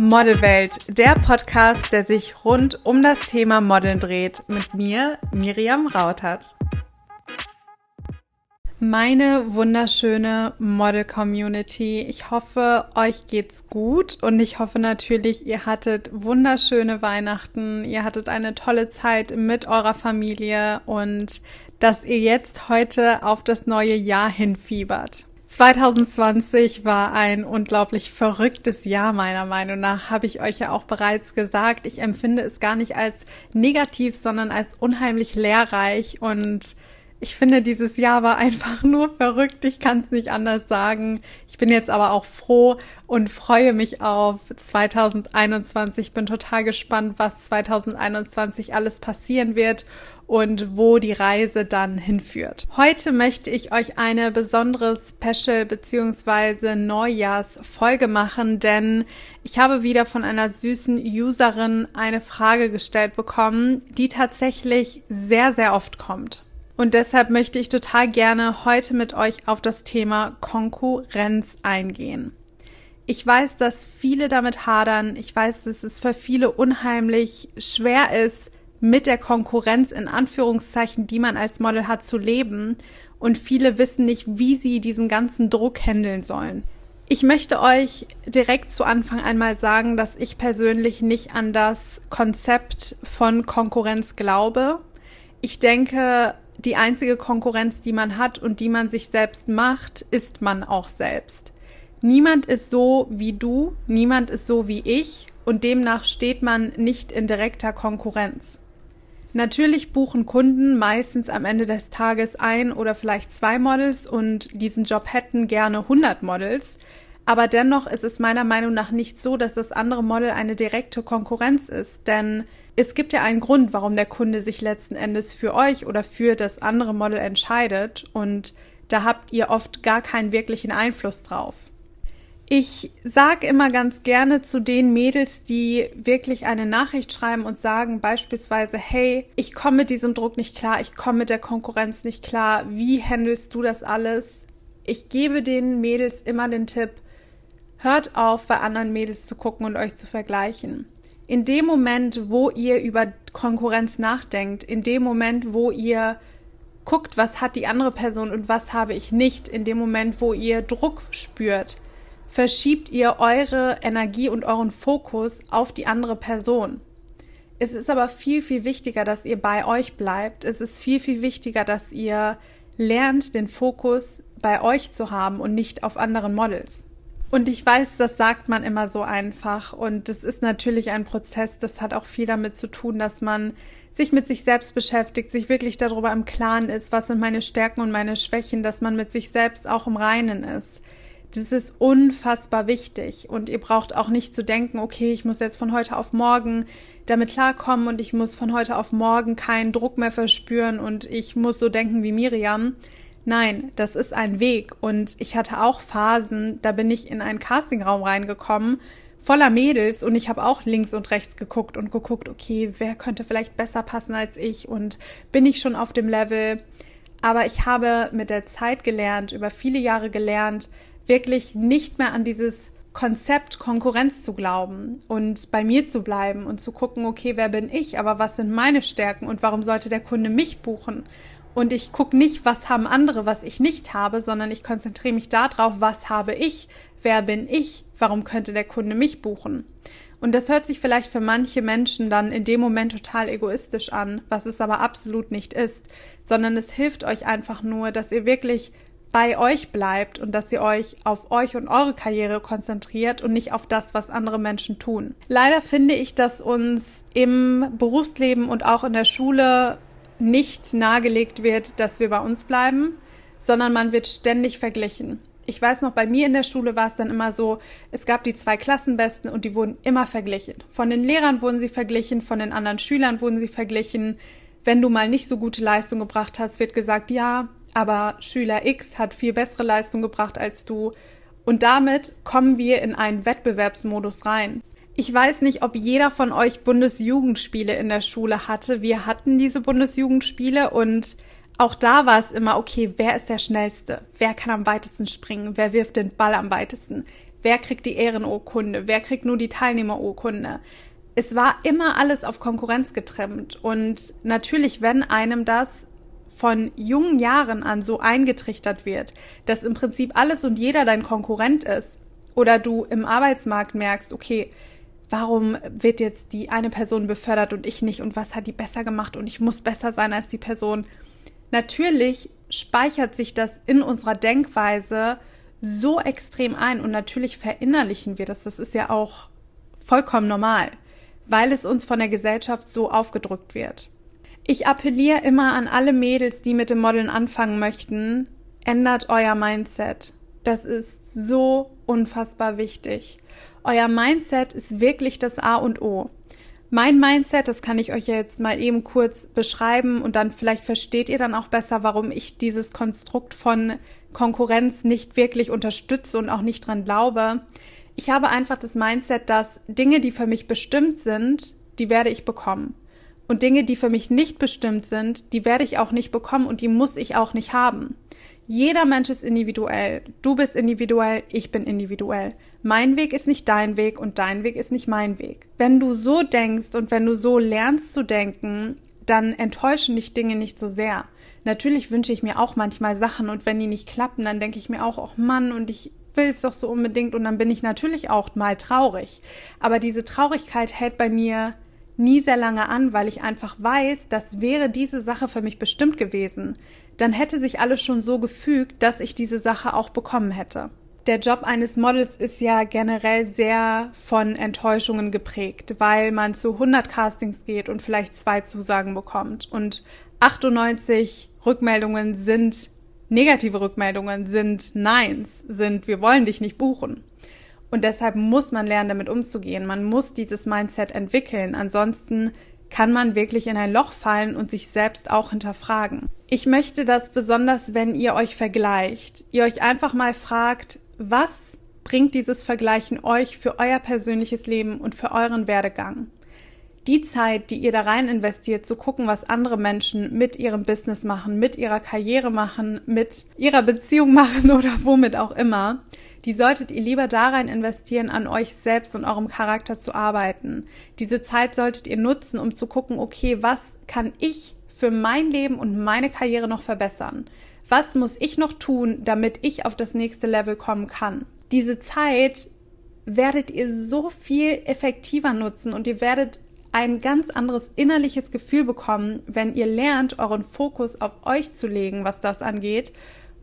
Modelwelt, der Podcast, der sich rund um das Thema Modeln dreht, mit mir, Miriam Rautert. Meine wunderschöne Model-Community. Ich hoffe, euch geht's gut und ich hoffe natürlich, ihr hattet wunderschöne Weihnachten, ihr hattet eine tolle Zeit mit eurer Familie und dass ihr jetzt heute auf das neue Jahr hinfiebert. 2020 war ein unglaublich verrücktes Jahr meiner Meinung nach, habe ich euch ja auch bereits gesagt. Ich empfinde es gar nicht als negativ, sondern als unheimlich lehrreich und ich finde, dieses Jahr war einfach nur verrückt. Ich kann es nicht anders sagen. Ich bin jetzt aber auch froh und freue mich auf 2021. Bin total gespannt, was 2021 alles passieren wird und wo die Reise dann hinführt. Heute möchte ich euch eine besondere Special beziehungsweise Neujahrsfolge machen, denn ich habe wieder von einer süßen Userin eine Frage gestellt bekommen, die tatsächlich sehr, sehr oft kommt. Und deshalb möchte ich total gerne heute mit euch auf das Thema Konkurrenz eingehen. Ich weiß, dass viele damit hadern. Ich weiß, dass es für viele unheimlich schwer ist, mit der Konkurrenz in Anführungszeichen, die man als Model hat, zu leben. Und viele wissen nicht, wie sie diesen ganzen Druck handeln sollen. Ich möchte euch direkt zu Anfang einmal sagen, dass ich persönlich nicht an das Konzept von Konkurrenz glaube. Ich denke, die einzige Konkurrenz, die man hat und die man sich selbst macht, ist man auch selbst. Niemand ist so wie du, niemand ist so wie ich und demnach steht man nicht in direkter Konkurrenz. Natürlich buchen Kunden meistens am Ende des Tages ein oder vielleicht zwei Models und diesen Job hätten gerne 100 Models. Aber dennoch ist es meiner Meinung nach nicht so, dass das andere Model eine direkte Konkurrenz ist, denn es gibt ja einen Grund, warum der Kunde sich letzten Endes für euch oder für das andere Model entscheidet und da habt ihr oft gar keinen wirklichen Einfluss drauf. Ich sage immer ganz gerne zu den Mädels, die wirklich eine Nachricht schreiben und sagen beispielsweise, hey, ich komme mit diesem Druck nicht klar, ich komme mit der Konkurrenz nicht klar, wie handelst du das alles? Ich gebe den Mädels immer den Tipp, hört auf, bei anderen Mädels zu gucken und euch zu vergleichen in dem Moment, wo ihr über Konkurrenz nachdenkt, in dem Moment, wo ihr guckt, was hat die andere Person und was habe ich nicht, in dem Moment, wo ihr Druck spürt, verschiebt ihr eure Energie und euren Fokus auf die andere Person. Es ist aber viel, viel wichtiger, dass ihr bei euch bleibt. Es ist viel, viel wichtiger, dass ihr lernt, den Fokus bei euch zu haben und nicht auf anderen Models. Und ich weiß, das sagt man immer so einfach. Und das ist natürlich ein Prozess, das hat auch viel damit zu tun, dass man sich mit sich selbst beschäftigt, sich wirklich darüber im Klaren ist, was sind meine Stärken und meine Schwächen, dass man mit sich selbst auch im Reinen ist. Das ist unfassbar wichtig. Und ihr braucht auch nicht zu denken, okay, ich muss jetzt von heute auf morgen damit klarkommen und ich muss von heute auf morgen keinen Druck mehr verspüren und ich muss so denken wie Miriam. Nein, das ist ein Weg. Und ich hatte auch Phasen, da bin ich in einen Castingraum reingekommen, voller Mädels und ich habe auch links und rechts geguckt und geguckt, okay, wer könnte vielleicht besser passen als ich und bin ich schon auf dem Level. Aber ich habe mit der Zeit gelernt, über viele Jahre gelernt, wirklich nicht mehr an dieses Konzept Konkurrenz zu glauben und bei mir zu bleiben und zu gucken, okay, wer bin ich, aber was sind meine Stärken und warum sollte der Kunde mich buchen? Und ich gucke nicht, was haben andere, was ich nicht habe, sondern ich konzentriere mich darauf, was habe ich, wer bin ich, warum könnte der Kunde mich buchen. Und das hört sich vielleicht für manche Menschen dann in dem Moment total egoistisch an, was es aber absolut nicht ist, sondern es hilft euch einfach nur, dass ihr wirklich bei euch bleibt und dass ihr euch auf euch und eure Karriere konzentriert und nicht auf das, was andere Menschen tun. Leider finde ich, dass uns im Berufsleben und auch in der Schule nicht nahegelegt wird, dass wir bei uns bleiben, sondern man wird ständig verglichen. Ich weiß noch, bei mir in der Schule war es dann immer so, es gab die zwei Klassenbesten und die wurden immer verglichen. Von den Lehrern wurden sie verglichen, von den anderen Schülern wurden sie verglichen. Wenn du mal nicht so gute Leistung gebracht hast, wird gesagt, ja, aber Schüler X hat viel bessere Leistung gebracht als du. Und damit kommen wir in einen Wettbewerbsmodus rein. Ich weiß nicht, ob jeder von euch Bundesjugendspiele in der Schule hatte. Wir hatten diese Bundesjugendspiele und auch da war es immer, okay, wer ist der Schnellste? Wer kann am weitesten springen? Wer wirft den Ball am weitesten? wer kriegt die Ehrenurkunde, wer kriegt nur die Teilnehmerurkunde. Es war immer alles auf Konkurrenz getrimmt und natürlich, wenn einem das von jungen Jahren an so eingetrichtert wird, dass im Prinzip alles und jeder dein Konkurrent ist oder du im Arbeitsmarkt merkst, okay, warum wird jetzt die eine Person befördert und ich nicht und was hat die besser gemacht und ich muss besser sein als die Person. Natürlich speichert sich das in unserer Denkweise so extrem ein und natürlich verinnerlichen wir das. Das ist ja auch vollkommen normal, weil es uns von der Gesellschaft so aufgedrückt wird. Ich appelliere immer an alle Mädels, die mit dem Modeln anfangen möchten, ändert euer Mindset. Das ist so unfassbar wichtig. Euer Mindset ist wirklich das A und O. Mein Mindset, das kann ich euch jetzt mal eben kurz beschreiben und dann vielleicht versteht ihr dann auch besser, warum ich dieses Konstrukt von Konkurrenz nicht wirklich unterstütze und auch nicht dran glaube. Ich habe einfach das Mindset, dass Dinge, die für mich bestimmt sind, die werde ich bekommen. Und Dinge, die für mich nicht bestimmt sind, die werde ich auch nicht bekommen und die muss ich auch nicht haben. Jeder Mensch ist individuell. Du bist individuell, ich bin individuell. Mein Weg ist nicht dein Weg und dein Weg ist nicht mein Weg. Wenn du so denkst und wenn du so lernst zu denken, dann enttäuschen dich Dinge nicht so sehr. Natürlich wünsche ich mir auch manchmal Sachen und wenn die nicht klappen, dann denke ich mir auch, oh Mann, und ich will es doch so unbedingt und dann bin ich natürlich auch mal traurig. Aber diese Traurigkeit hält bei mir nie sehr lange an, weil ich einfach weiß, das wäre diese Sache für mich bestimmt gewesen. Dann hätte sich alles schon so gefügt, dass ich diese Sache auch bekommen hätte. Der Job eines Models ist ja generell sehr von Enttäuschungen geprägt, weil man zu 100 Castings geht und vielleicht zwei Zusagen bekommt und 98 Rückmeldungen sind negative Rückmeldungen, sind Neins, sind wir wollen dich nicht buchen. Und deshalb muss man lernen, damit umzugehen. Man muss dieses Mindset entwickeln. Ansonsten kann man wirklich in ein Loch fallen und sich selbst auch hinterfragen. Ich möchte das besonders, wenn ihr euch vergleicht, ihr euch einfach mal fragt, was bringt dieses Vergleichen euch für euer persönliches Leben und für euren Werdegang? Die Zeit, die ihr da rein investiert, zu gucken, was andere Menschen mit ihrem Business machen, mit ihrer Karriere machen, mit ihrer Beziehung machen oder womit auch immer, die solltet ihr lieber darein investieren, an euch selbst und eurem Charakter zu arbeiten. Diese Zeit solltet ihr nutzen, um zu gucken, okay, was kann ich für mein Leben und meine Karriere noch verbessern? Was muss ich noch tun, damit ich auf das nächste Level kommen kann? Diese Zeit werdet ihr so viel effektiver nutzen und ihr werdet ein ganz anderes innerliches Gefühl bekommen, wenn ihr lernt, euren Fokus auf euch zu legen, was das angeht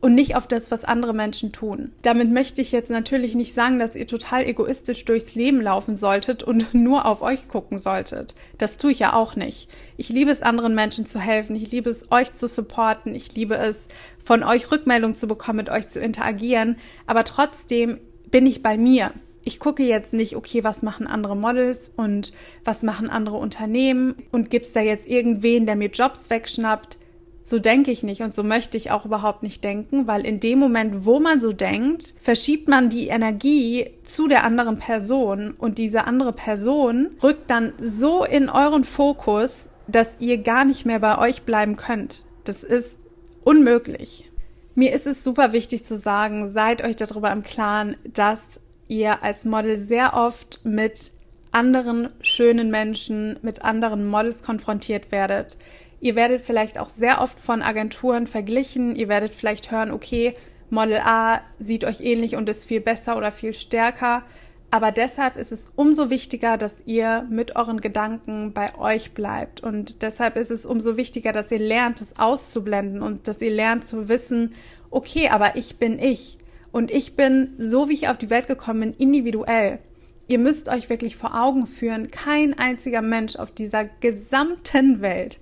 und nicht auf das, was andere Menschen tun. Damit möchte ich jetzt natürlich nicht sagen, dass ihr total egoistisch durchs Leben laufen solltet und nur auf euch gucken solltet. Das tue ich ja auch nicht. Ich liebe es, anderen Menschen zu helfen. Ich liebe es, euch zu supporten. Ich liebe es, von euch Rückmeldung zu bekommen, mit euch zu interagieren. Aber trotzdem bin ich bei mir. Ich gucke jetzt nicht, okay, was machen andere Models und was machen andere Unternehmen und gibt's da jetzt irgendwen, der mir Jobs wegschnappt? So denke ich nicht und so möchte ich auch überhaupt nicht denken, weil in dem Moment, wo man so denkt, verschiebt man die Energie zu der anderen Person und diese andere Person rückt dann so in euren Fokus, dass ihr gar nicht mehr bei euch bleiben könnt. Das ist unmöglich. Mir ist es super wichtig zu sagen, seid euch darüber im Klaren, dass ihr als Model sehr oft mit anderen schönen Menschen, mit anderen Models konfrontiert werdet Ihr werdet vielleicht auch sehr oft von Agenturen verglichen. Ihr werdet vielleicht hören, okay, Model A sieht euch ähnlich und ist viel besser oder viel stärker. Aber deshalb ist es umso wichtiger, dass ihr mit euren Gedanken bei euch bleibt. Und deshalb ist es umso wichtiger, dass ihr lernt, es auszublenden und dass ihr lernt zu wissen, okay, aber ich bin ich. Und ich bin, so wie ich auf die Welt gekommen bin, individuell. Ihr müsst euch wirklich vor Augen führen, kein einziger Mensch auf dieser gesamten Welt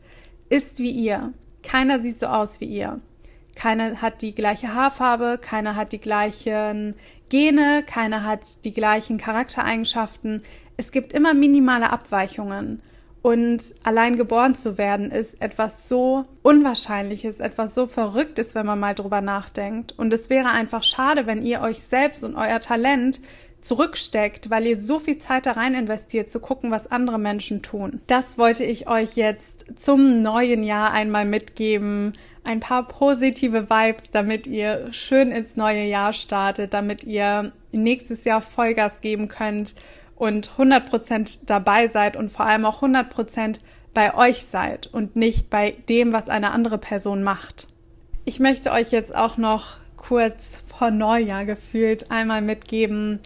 ist wie ihr. Keiner sieht so aus wie ihr. Keiner hat die gleiche Haarfarbe, keiner hat die gleichen Gene, keiner hat die gleichen Charaktereigenschaften. Es gibt immer minimale Abweichungen. Und allein geboren zu werden ist etwas so Unwahrscheinliches, etwas so Verrücktes, wenn man mal drüber nachdenkt. Und es wäre einfach schade, wenn ihr euch selbst und euer Talent zurücksteckt, weil ihr so viel Zeit da rein investiert, zu gucken, was andere Menschen tun. Das wollte ich euch jetzt zum neuen Jahr einmal mitgeben. Ein paar positive Vibes, damit ihr schön ins neue Jahr startet, damit ihr nächstes Jahr Vollgas geben könnt und 100% dabei seid und vor allem auch 100% bei euch seid und nicht bei dem, was eine andere Person macht. Ich möchte euch jetzt auch noch kurz vor Neujahr gefühlt einmal mitgeben,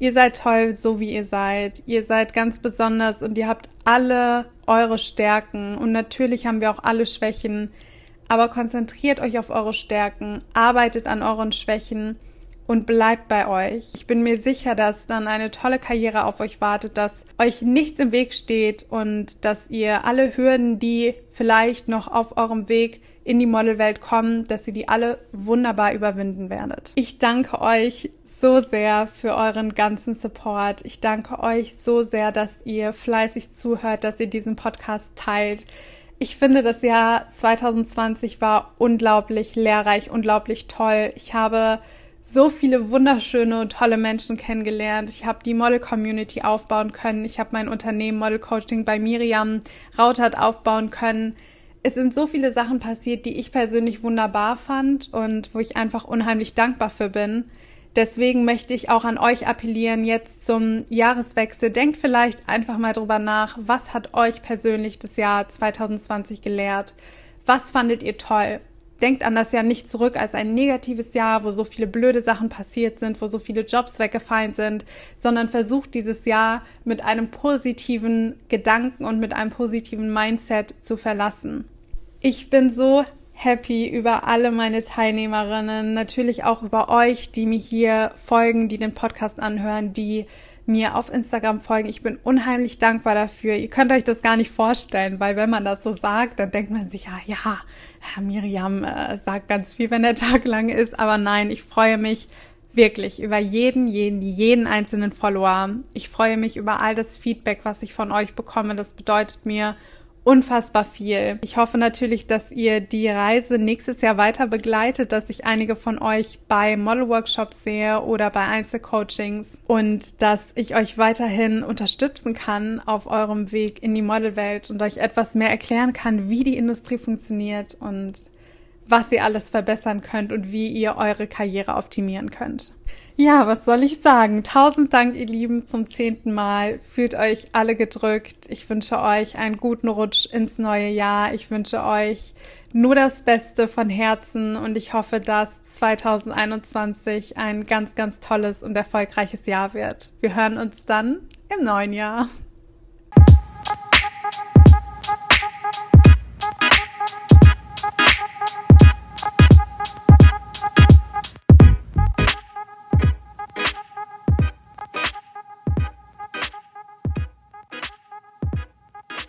ihr seid toll, so wie ihr seid. Ihr seid ganz besonders und ihr habt alle eure Stärken. Und natürlich haben wir auch alle Schwächen, aber konzentriert euch auf eure Stärken, arbeitet an euren Schwächen und bleibt bei euch. Ich bin mir sicher, dass dann eine tolle Karriere auf euch wartet, dass euch nichts im Weg steht und dass ihr alle Hürden, die vielleicht noch auf eurem Weg in die Modelwelt kommen, dass ihr die alle wunderbar überwinden werdet. Ich danke euch so sehr für euren ganzen Support. Ich danke euch so sehr, dass ihr fleißig zuhört, dass ihr diesen Podcast teilt. Ich finde, das Jahr 2020 war unglaublich lehrreich, unglaublich toll. Ich habe so viele wunderschöne und tolle Menschen kennengelernt. Ich habe die Model-Community aufbauen können. Ich habe mein Unternehmen Model Coaching bei Miriam Rautert aufbauen können. Es sind so viele Sachen passiert, die ich persönlich wunderbar fand und wo ich einfach unheimlich dankbar für bin. Deswegen möchte ich auch an euch appellieren, jetzt zum Jahreswechsel. Denkt vielleicht einfach mal drüber nach, was hat euch persönlich das Jahr 2020 gelehrt? Was fandet ihr toll? Denkt an das Jahr nicht zurück als ein negatives Jahr, wo so viele blöde Sachen passiert sind, wo so viele Jobs weggefallen sind, sondern versucht dieses Jahr mit einem positiven Gedanken und mit einem positiven Mindset zu verlassen. Ich bin so happy über alle meine Teilnehmerinnen, natürlich auch über euch, die mir hier folgen, die den Podcast anhören, die mir auf Instagram folgen. Ich bin unheimlich dankbar dafür. Ihr könnt euch das gar nicht vorstellen, weil wenn man das so sagt, dann denkt man sich, ja, ja, Miriam äh, sagt ganz viel, wenn der Tag lang ist. Aber nein, ich freue mich wirklich über jeden, jeden, jeden einzelnen Follower. Ich freue mich über all das Feedback, was ich von euch bekomme. Das bedeutet mir unfassbar viel. Ich hoffe natürlich, dass ihr die Reise nächstes Jahr weiter begleitet, dass ich einige von euch bei Model Workshops sehe oder bei Einzelcoachings und dass ich euch weiterhin unterstützen kann auf eurem Weg in die Modelwelt und euch etwas mehr erklären kann, wie die Industrie funktioniert und was ihr alles verbessern könnt und wie ihr eure Karriere optimieren könnt. Ja, was soll ich sagen? Tausend Dank, ihr Lieben, zum zehnten Mal. Fühlt euch alle gedrückt. Ich wünsche euch einen guten Rutsch ins neue Jahr. Ich wünsche euch nur das Beste von Herzen und ich hoffe, dass 2021 ein ganz, ganz tolles und erfolgreiches Jahr wird. Wir hören uns dann im neuen Jahr.